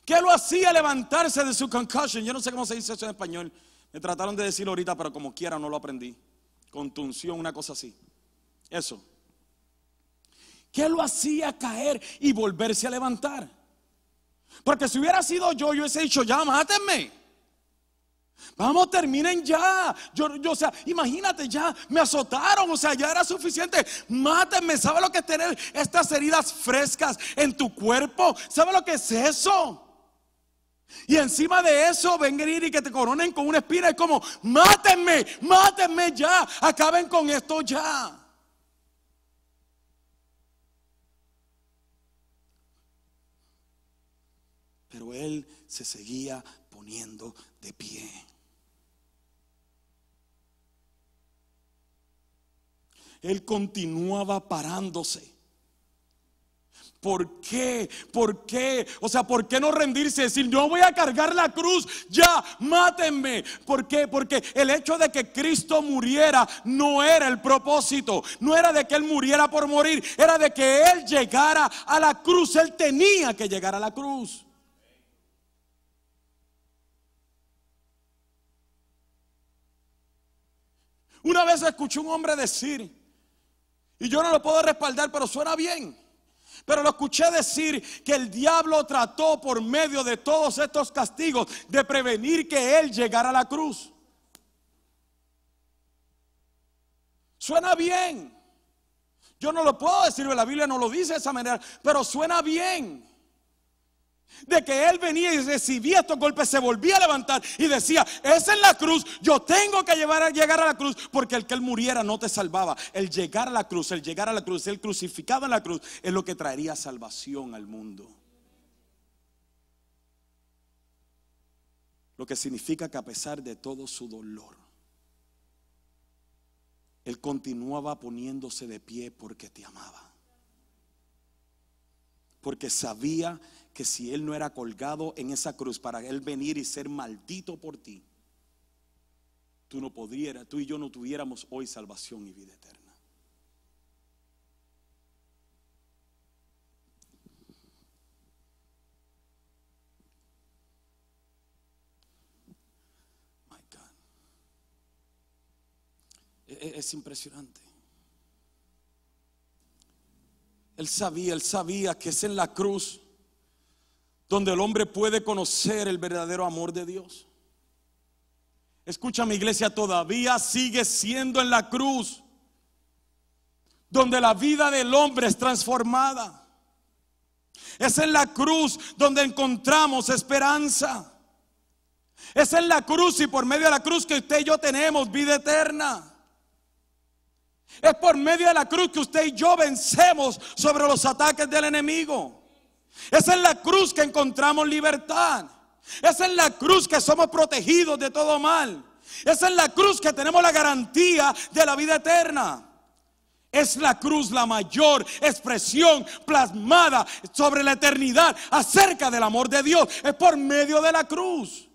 ¿Qué lo hacía levantarse de su concussion? Yo no sé cómo se dice eso en español. Me trataron de decirlo ahorita, pero como quiera no lo aprendí. Contunción, una cosa así. Eso. ¿Qué lo hacía caer y volverse a levantar? Porque si hubiera sido yo, yo hubiese dicho, ya, mátenme. Vamos, terminen ya. Yo, yo, o sea, imagínate ya, me azotaron, o sea, ya era suficiente. Mátenme. ¿Sabe lo que es tener estas heridas frescas en tu cuerpo? ¿Sabe lo que es eso? Y encima de eso venir y que te coronen con una espina. Es como, mátenme, mátenme ya. Acaben con esto ya. Pero él se seguía poniendo de pie. Él continuaba parándose. ¿Por qué? ¿Por qué? O sea, ¿por qué no rendirse y decir, yo voy a cargar la cruz, ya, mátenme? ¿Por qué? Porque el hecho de que Cristo muriera no era el propósito, no era de que Él muriera por morir, era de que Él llegara a la cruz, Él tenía que llegar a la cruz. Una vez escuché un hombre decir, y yo no lo puedo respaldar, pero suena bien. Pero lo escuché decir que el diablo trató por medio de todos estos castigos de prevenir que él llegara a la cruz. Suena bien. Yo no lo puedo decir, la Biblia no lo dice de esa manera, pero suena bien de que él venía y recibía estos golpes, se volvía a levantar y decía, esa es la cruz, yo tengo que llevar a llegar a la cruz, porque el que él muriera no te salvaba. El llegar a la cruz, el llegar a la cruz, el crucificado en la cruz, es lo que traería salvación al mundo. Lo que significa que a pesar de todo su dolor, él continuaba poniéndose de pie porque te amaba. Porque sabía que si Él no era colgado en esa cruz para Él venir y ser maldito por ti, tú no podrías, tú y yo no tuviéramos hoy salvación y vida eterna. My God. E, e, es impresionante. Él sabía, él sabía que es en la cruz donde el hombre puede conocer el verdadero amor de Dios. Escucha mi iglesia, todavía sigue siendo en la cruz donde la vida del hombre es transformada. Es en la cruz donde encontramos esperanza. Es en la cruz y por medio de la cruz que usted y yo tenemos vida eterna. Es por medio de la cruz que usted y yo vencemos sobre los ataques del enemigo. Es en la cruz que encontramos libertad. Es en la cruz que somos protegidos de todo mal. Es en la cruz que tenemos la garantía de la vida eterna. Es la cruz la mayor expresión plasmada sobre la eternidad acerca del amor de Dios. Es por medio de la cruz.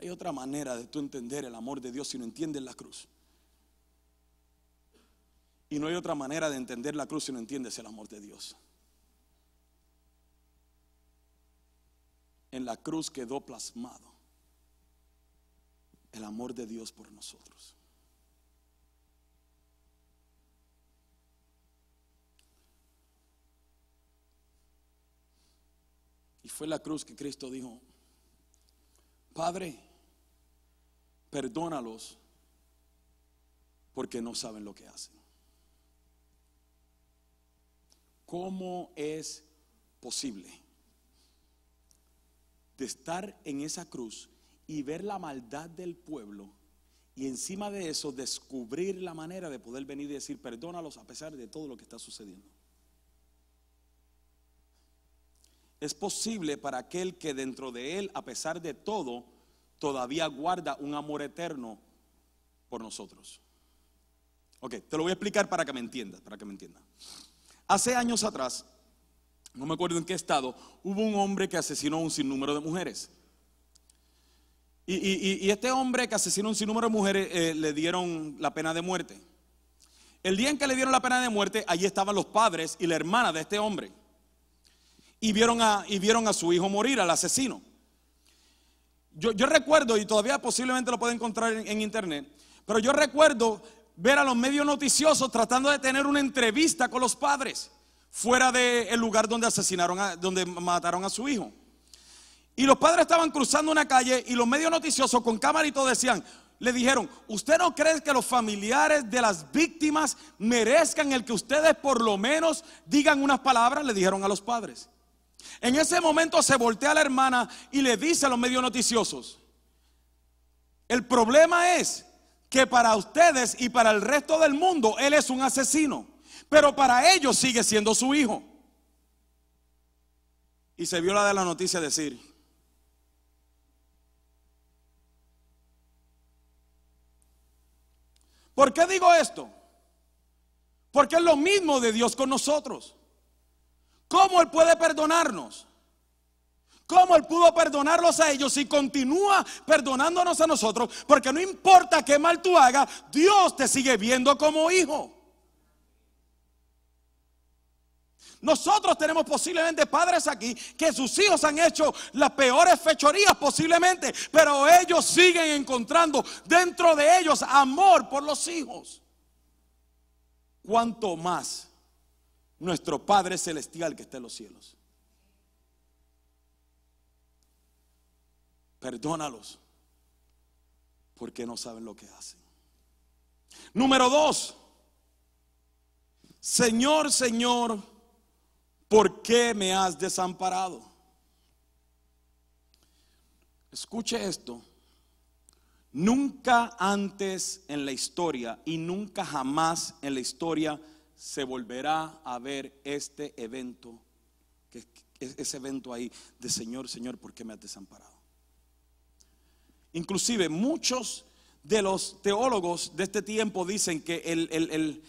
Hay otra manera de tú entender el amor de Dios si no entiendes la cruz. Y no hay otra manera de entender la cruz si no entiendes el amor de Dios. En la cruz quedó plasmado el amor de Dios por nosotros. Y fue la cruz que Cristo dijo, Padre, perdónalos porque no saben lo que hacen. ¿Cómo es posible de estar en esa cruz y ver la maldad del pueblo y encima de eso descubrir la manera de poder venir y decir perdónalos a pesar de todo lo que está sucediendo? Es posible para aquel que dentro de él, a pesar de todo, todavía guarda un amor eterno por nosotros. Ok, te lo voy a explicar para que me entiendas, para que me entiendas. Hace años atrás, no me acuerdo en qué estado, hubo un hombre que asesinó a un sinnúmero de mujeres. Y, este hombre que asesinó a un sinnúmero de mujeres eh, le dieron la pena de muerte. El día en que le dieron la pena de muerte, allí estaban los padres y la hermana de este hombre. Y vieron a, y vieron a su hijo morir, al asesino. Yo, recuerdo, y todavía posiblemente lo pueden encontrar en internet, pero yo recuerdo ver a los medios noticiosos tratando de tener una entrevista con los padres fuera del lugar donde asesinaron, donde mataron a su hijo. Y los padres estaban cruzando una calle y los medios noticiosos con cámara y todo decían, le dijeron, ¿usted no cree que los familiares de las víctimas merezcan el que ustedes por lo menos digan unas palabras? Le dijeron a los padres. En ese momento se voltea a la hermana y le dice a los medios noticiosos, el problema es que para ustedes y para el resto del mundo Él es un asesino, pero para ellos sigue siendo su hijo. Y se vio la de la noticia decir, ¿por qué digo esto? Porque es lo mismo de Dios con nosotros. ¿Cómo Él puede perdonarnos? ¿Cómo Él pudo perdonarlos a ellos y continúa perdonándonos a nosotros? Porque no importa qué mal tú hagas, Dios te sigue viendo como hijo. Nosotros tenemos posiblemente padres aquí que sus hijos han hecho las peores fechorías posiblemente, pero ellos siguen encontrando dentro de ellos amor por los hijos. ¿Cuánto más nuestro Padre Celestial que está en los cielos? Perdónalos porque no saben lo que hacen. Número dos, Señor, Señor, ¿por qué me has desamparado? Escuche esto. Nunca antes en la historia y nunca jamás en la historia se volverá a ver este evento, que, ese evento ahí de Señor, Señor, ¿por qué me has desamparado? Inclusive muchos de los teólogos de este tiempo dicen que el, el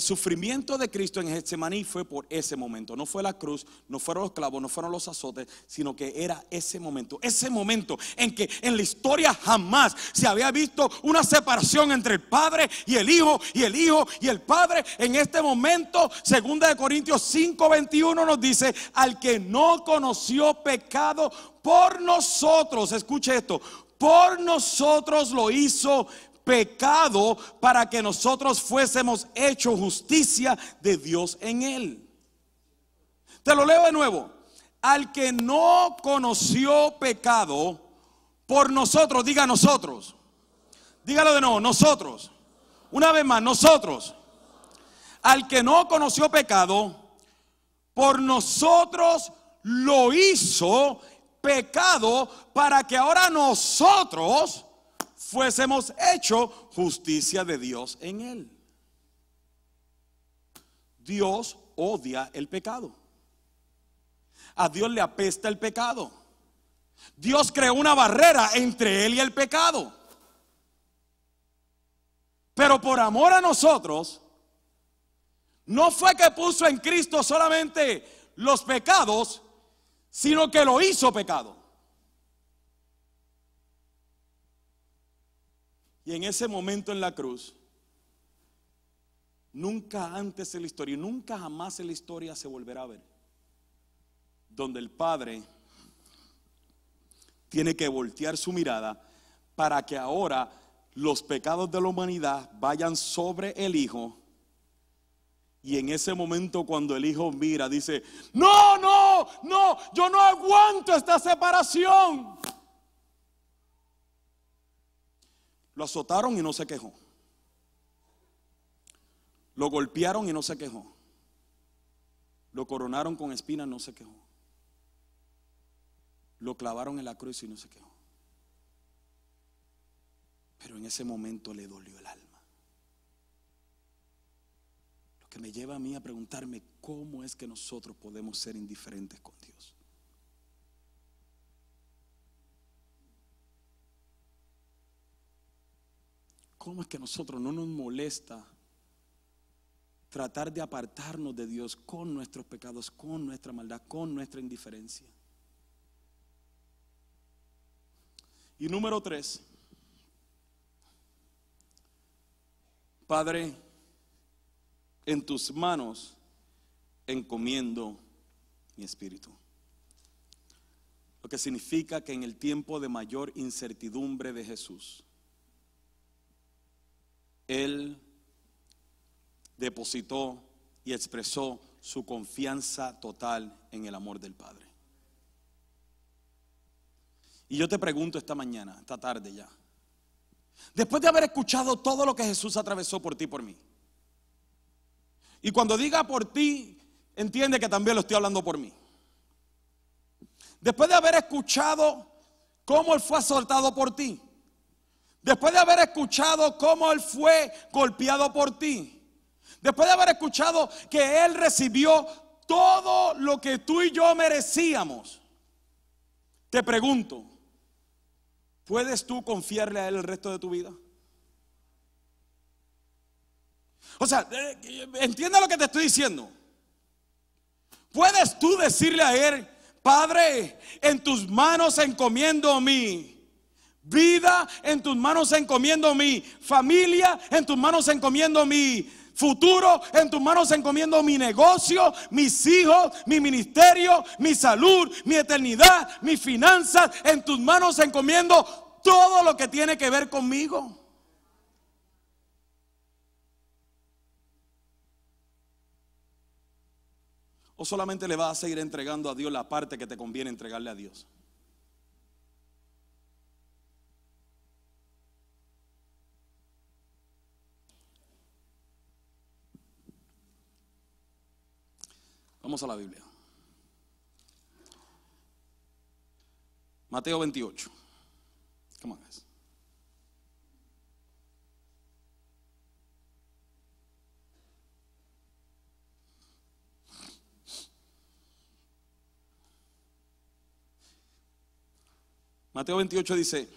sufrimiento de Cristo en Getsemaní fue por ese momento. No fue la cruz, no fueron los clavos, no fueron los azotes, sino que era ese momento. Ese momento en que en la historia jamás se había visto una separación entre el Padre y el Hijo, y el Hijo y el Padre. En este momento, segunda de Corintios 5, 21 nos dice, al que no conoció pecado por nosotros, escuche esto, por nosotros lo hizo pecado para que nosotros fuésemos hecho justicia de Dios en él. Te lo leo de nuevo. Al que no conoció pecado por nosotros, diga nosotros. Dígalo de nuevo, nosotros. Una vez más, nosotros. Al que no conoció pecado, por nosotros lo hizo pecado para que ahora nosotros fuésemos hecho justicia de Dios en él. Dios odia el pecado. A Dios le apesta el pecado. Dios creó una barrera entre él y el pecado. Pero por amor a nosotros, no fue que puso en Cristo solamente los pecados, sino que lo hizo pecado. Y en ese momento en la cruz, nunca antes en la historia, nunca jamás en la historia se volverá a ver, donde el Padre tiene que voltear su mirada para que ahora los pecados de la humanidad vayan sobre el Hijo Y en ese momento cuando el hijo mira, dice, no, no, no, yo no aguanto esta separación. Lo azotaron y no se quejó. Lo golpearon y no se quejó. Lo coronaron con espinas, no se quejó. Lo clavaron en la cruz y no se quejó. Pero en ese momento le dolió el alma. Lo que me lleva a mí a preguntarme cómo es que nosotros podemos ser indiferentes con Dios. ¿Cómo es que a nosotros no nos molesta tratar de apartarnos de Dios con nuestros pecados, con nuestra maldad, con nuestra indiferencia? Y número tres, Padre, en tus manos encomiendo mi espíritu. Lo que significa que en el tiempo de mayor incertidumbre de Jesús, Él depositó y expresó su confianza total en el amor del Padre. Y yo te pregunto esta mañana, esta tarde ya, después de haber escuchado todo lo que Jesús atravesó por ti, por mí, y cuando diga por ti, entiende que también lo estoy hablando por mí. Después de haber escuchado cómo Él fue asaltado por ti, después de haber escuchado cómo Él fue golpeado por ti, después de haber escuchado que Él recibió todo lo que tú y yo merecíamos, te pregunto, ¿puedes tú confiarle a Él el resto de tu vida? O sea, eh, entienda lo que te estoy diciendo. Puedes tú decirle a Él, Padre, en tus manos encomiendo mi vida, en tus manos encomiendo mi familia, en tus manos encomiendo mi futuro, en tus manos encomiendo mi negocio, mis hijos, mi ministerio, mi salud, mi eternidad, mis finanzas, en tus manos encomiendo todo lo que tiene que ver conmigo. ¿O solamente le vas a seguir entregando a Dios la parte que te conviene entregarle a Dios? Vamos a la Biblia. Mateo 28. Come on. Mateo 28 dice,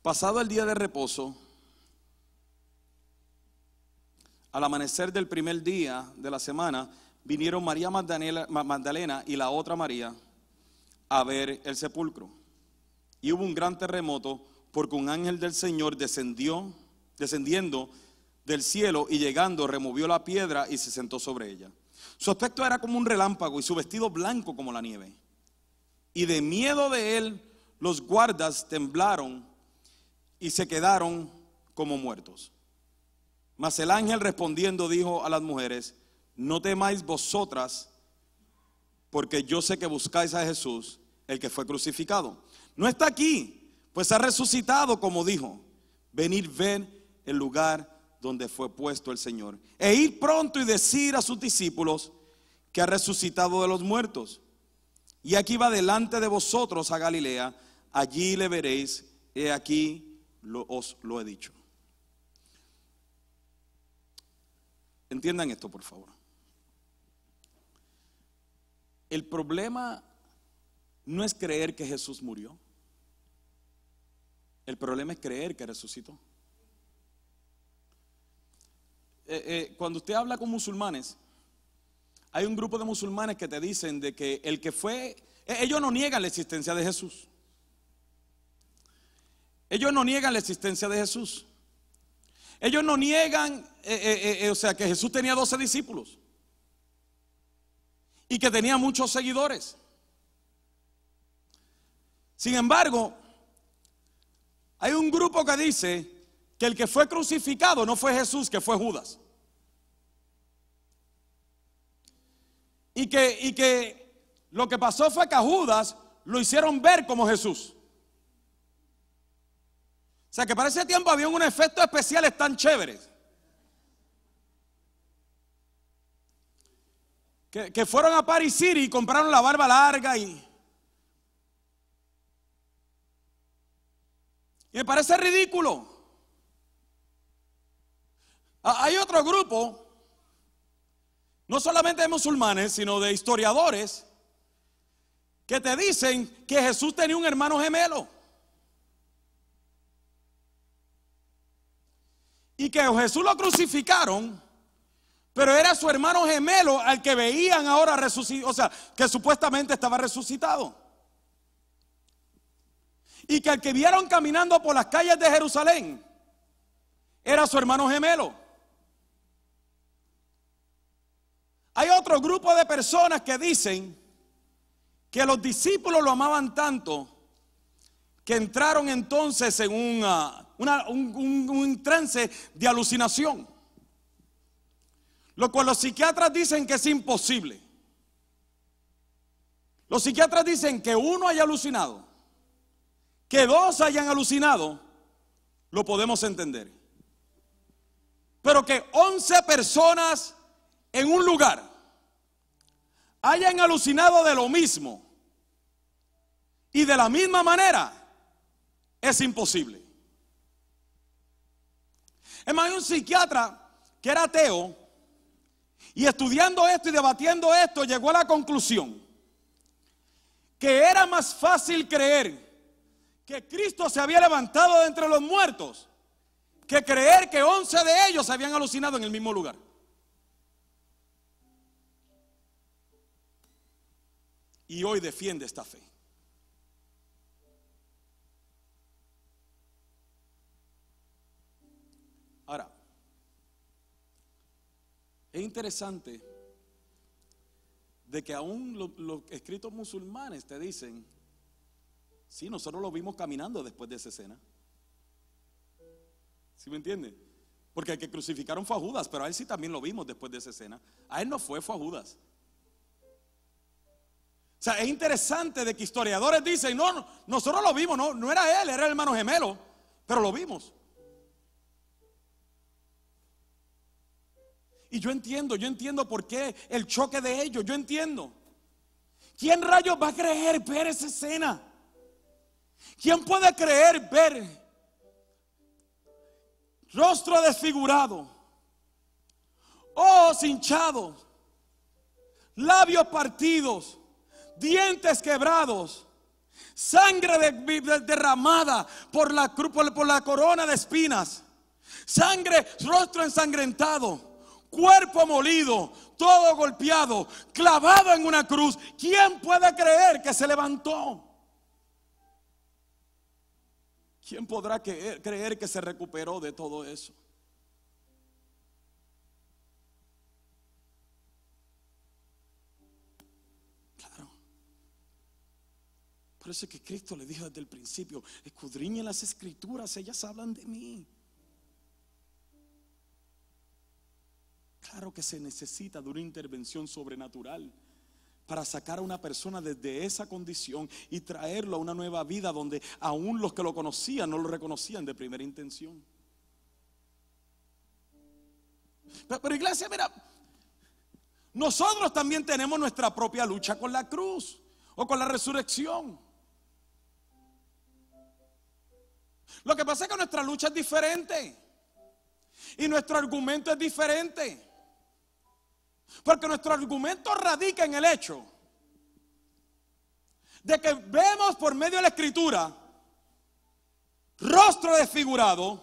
pasado el día de reposo, al amanecer del primer día de la semana, vinieron María Magdalena, y la otra María a ver el sepulcro. Y hubo un gran terremoto porque un ángel del Señor descendió, descendiendo del cielo y llegando removió la piedra y se sentó sobre ella. Su aspecto era como un relámpago y su vestido blanco como la nieve y de miedo de él los guardas temblaron y se quedaron como muertos. Mas el ángel respondiendo dijo a las mujeres, no temáis vosotras, porque yo sé que buscáis a Jesús, el que fue crucificado. No está aquí, pues ha resucitado como dijo. Venid ver el lugar donde fue puesto el Señor. E ir pronto y decir a sus discípulos que ha resucitado de los muertos. Y aquí va delante de vosotros a Galilea, allí le veréis, he aquí os lo he dicho. Entiendan esto, por favor. El problema no es creer que Jesús murió. El problema es creer que resucitó. Eh, eh, cuando usted habla con musulmanes, hay un grupo de musulmanes que te dicen de que el que fue, e, ellos no niegan la existencia de Jesús. Ellos no niegan la existencia de Jesús. Ellos no niegan, eh, eh, eh, o sea, que Jesús tenía 12 discípulos y que tenía muchos seguidores. Sin embargo, hay un grupo que dice que el que fue crucificado no fue Jesús, que fue Judas. Y que, y que lo que pasó fue que a Judas lo hicieron ver como Jesús. Sea que para ese tiempo había un efecto especiales tan chéveres. Que, que fueron a Paris City y compraron la barba larga y... Y me parece ridículo. Ah, Hay otro grupo, no solamente de musulmanes, sino de historiadores, que te dicen que Jesús tenía un hermano gemelo. Y que Jesús lo crucificaron, pero era su hermano gemelo al que veían ahora resucitado, o sea, que supuestamente estaba resucitado. Y que al que vieron caminando por las calles de Jerusalén era su hermano gemelo. Hay otro grupo de personas que dicen que los discípulos lo amaban tanto que entraron entonces en una, una- un, un- trance de alucinación. Lo cual los psiquiatras dicen que es imposible. Los psiquiatras dicen que uno haya alucinado, que dos hayan alucinado, lo podemos entender. Pero que 11 personas en un lugar hayan alucinado de lo mismo y de la misma manera, es imposible. Es más, hay un psiquiatra que era ateo y estudiando esto y debatiendo esto llegó a la conclusión que era más fácil creer que Cristo se había levantado de entre los muertos que creer que 11 de ellos se habían alucinado en el mismo lugar. Y hoy defiende esta fe. Es interesante de que aún lo- los escritos musulmanes te dicen, sí, nosotros lo vimos caminando después de esa escena. ¿Sí me entiende? Porque el que crucificaron fue a Judas, pero a él sí también lo vimos después de esa escena. A él no fue, fue a Judas. O sea, es interesante de que historiadores dicen, no, nosotros lo vimos, no, no era él, era el hermano gemelo, pero lo vimos. Y yo entiendo, yo entiendo por qué el choque de ellos, yo entiendo. ¿Quién rayos va a creer ver esa escena? ¿Quién puede creer ver rostro desfigurado, ojos hinchados, labios partidos, dientes quebrados, sangre de- de- derramada por la, por la corona de espinas, sangre, rostro ensangrentado, cuerpo molido, todo golpeado, clavado en una cruz. ¿Quién puede creer que se levantó? ¿Quién podrá creer, que se recuperó de todo eso? Claro. Por eso es que Cristo le dijo desde el principio, escudriñen las escrituras, ellas hablan de mí. Claro que se necesita de una intervención sobrenatural para sacar a una persona desde esa condición y traerlo a una nueva vida donde aún los que lo conocían no lo reconocían de primera intención. Pero, pero iglesia, mira, nosotros también tenemos nuestra propia lucha con la cruz o con la resurrección. Lo que pasa es que nuestra lucha es diferente y nuestro argumento es diferente. Porque nuestro argumento radica en el hecho de que vemos por medio de la escritura rostro desfigurado,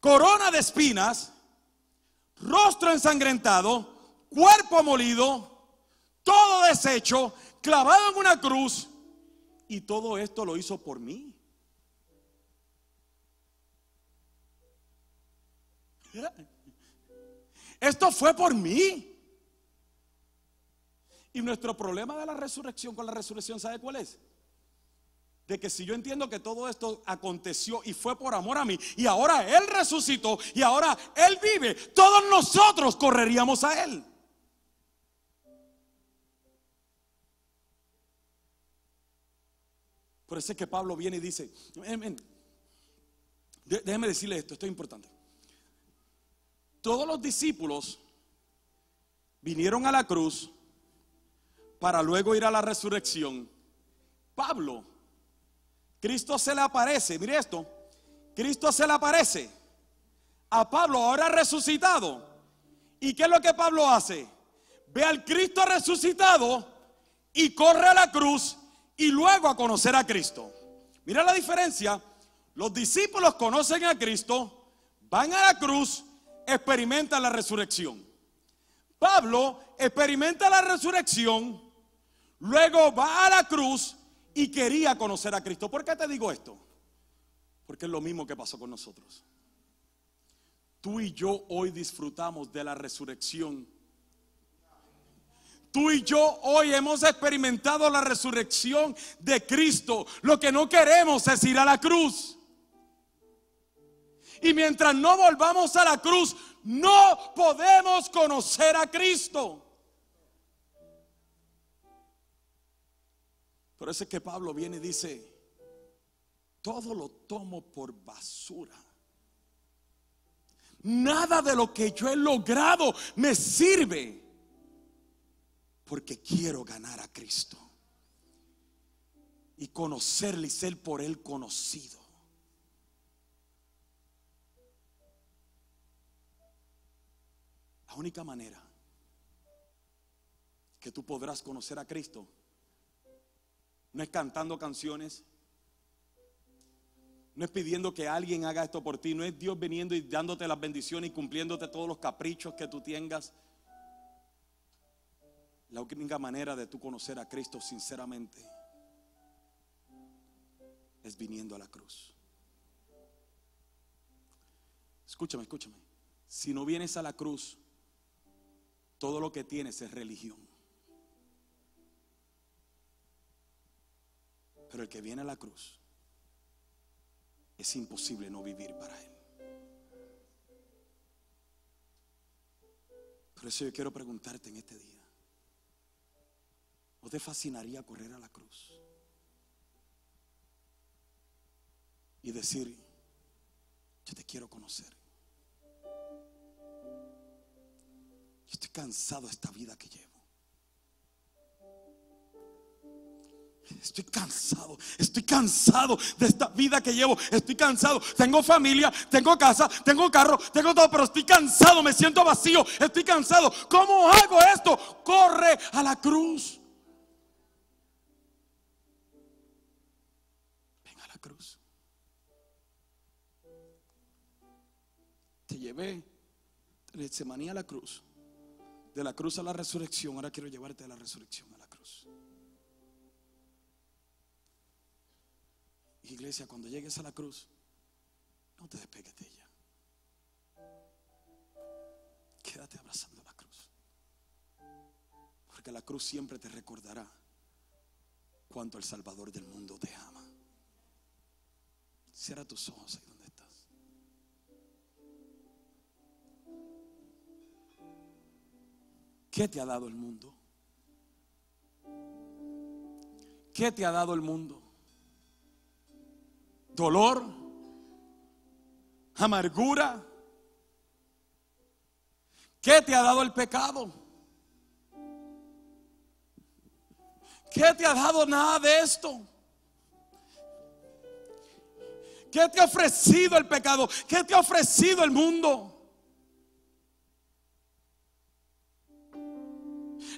corona de espinas, rostro ensangrentado, cuerpo molido, todo deshecho, clavado en una cruz, y todo esto lo hizo por mí. Esto fue por mí. Y nuestro problema de la resurrección con la resurrección, ¿sabe cuál es? de que si yo entiendo que todo esto aconteció y fue por amor a mí, y ahora Él resucitó y ahora Él vive, todos nosotros correríamos a Él. Por eso es que Pablo viene y dice, déjeme decirle esto, esto es importante. Todos los discípulos vinieron a la cruz para luego ir a la resurrección. Pablo, Cristo se le aparece, mire esto, Cristo se le aparece a Pablo ahora resucitado. ¿Y qué es lo que Pablo hace? Ve al Cristo resucitado y corre a la cruz y luego a conocer a Cristo. Mira la diferencia. Los discípulos conocen a Cristo, van a la cruz, experimentan la resurrección. Pablo experimenta la resurrección, luego va a la cruz y quería conocer a Cristo. ¿Por qué te digo esto? Porque es lo mismo que pasó con nosotros. Tú y yo hoy disfrutamos de la resurrección. Tú y yo hoy hemos experimentado la resurrección de Cristo. Lo que no queremos es ir a la cruz. Y mientras no volvamos a la cruz, no podemos conocer a Cristo. Por eso es que Pablo viene y dice, todo lo tomo por basura Nada de lo que yo he logrado me sirve porque quiero ganar a Cristo y conocerle y ser por él conocido. La única manera que tú podrás conocer a Cristo no es cantando canciones, no es pidiendo que alguien haga esto por ti. No es Dios viniendo y dándote las bendiciones y cumpliéndote todos los caprichos que tú tengas. La única manera de tú conocer a Cristo sinceramente es viniendo a la cruz. Escúchame, escúchame. Si no vienes a la cruz, todo lo que tienes es religión. Pero el que viene a la cruz es imposible no vivir para Él. Por eso yo quiero preguntarte en este día, ¿no te fascinaría correr a la cruz? Y decir, yo te quiero conocer. Estoy cansado de esta vida que llevo. Estoy cansado, estoy cansado de esta vida que llevo. Estoy cansado. Tengo familia, tengo casa, tengo carro, tengo todo, pero estoy cansado, me siento vacío, estoy cansado. ¿Cómo hago esto? Corre a la cruz. Ven a la cruz. Te llevé de Semanía a la cruz. De la cruz a la resurrección. Ahora quiero llevarte a la resurrección. Iglesia, cuando llegues a la cruz, no te despegues de ella. Quédate abrazando la cruz. Porque la cruz siempre te recordará cuánto el Salvador del mundo te ama. Cierra tus ojos ahí ¿Qué te ha dado el mundo? ¿Qué te ha dado el mundo? dolor, amargura. ¿Qué te ha dado el pecado? ¿Qué te ha dado nada de esto? ¿Qué te ha ofrecido el pecado? ¿Qué te ha ofrecido el mundo?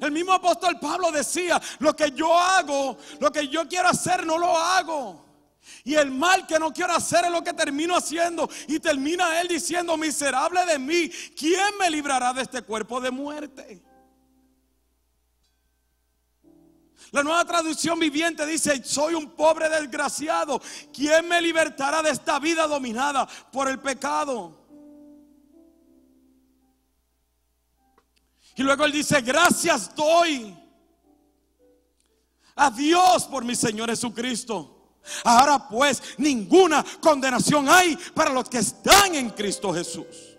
El mismo apóstol Pablo decía, lo que yo hago, lo que yo quiero hacer, no lo hago. Y el mal que no quiero hacer es lo que termino haciendo. Y termina él diciendo, miserable de mí, ¿quién me librará de este cuerpo de muerte? La nueva traducción viviente dice, soy un pobre desgraciado. ¿Quién me libertará de esta vida dominada por el pecado? Y luego él dice, gracias doy a Dios por mi Señor Jesucristo Ahora pues ninguna condenación hay para los que están en Cristo Jesús.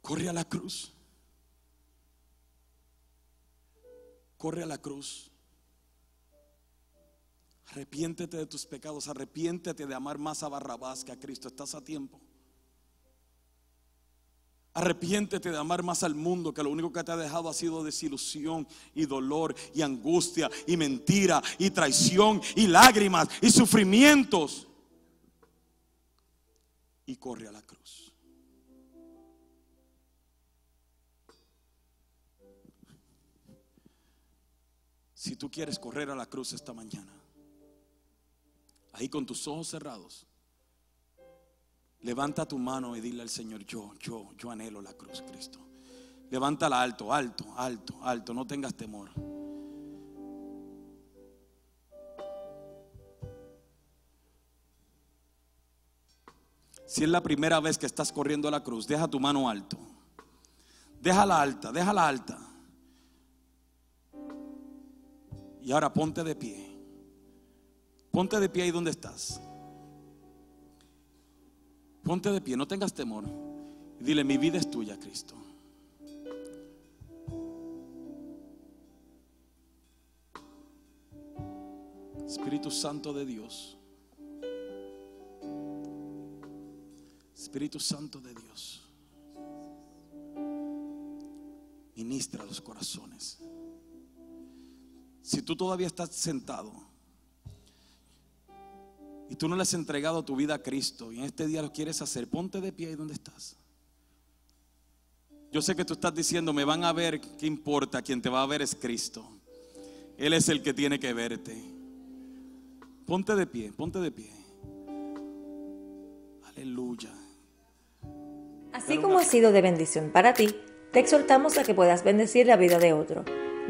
Corre a la cruz. Corre a la cruz. Arrepiéntete de tus pecados, arrepiéntete de amar más a Barrabás que a Cristo. Estás a tiempo. Arrepiéntete de amar más al mundo que lo único que te ha dejado ha sido desilusión y dolor y angustia y mentira y traición y lágrimas y sufrimientos. Y corre a la cruz. Si tú quieres correr a la cruz esta mañana, ahí con tus ojos cerrados, Levanta tu mano y dile al Señor, yo, yo, yo anhelo la cruz, Cristo. Levántala alto, alto, alto, alto, no tengas temor. Si es la primera vez que estás corriendo a la cruz, deja tu mano alto. Déjala alta, déjala alta. Y ahora ponte de pie. Ponte de pie ahí donde estás. Ponte de pie, no tengas temor. Dile, mi vida es tuya, Cristo. Espíritu Santo de Dios. Espíritu Santo de Dios. Ministra los corazones. Si tú todavía estás sentado y tú no le has entregado tu vida a Cristo y en este día lo quieres hacer, ponte de pie ahí donde estás. Yo sé que tú estás diciendo, me van a ver, ¿qué importa? Quien te va a ver es Cristo. Él es el que tiene que verte. Ponte de pie, ponte de pie. Aleluya. Así como ha sido de bendición para ti, te exhortamos a que puedas bendecir la vida de otro.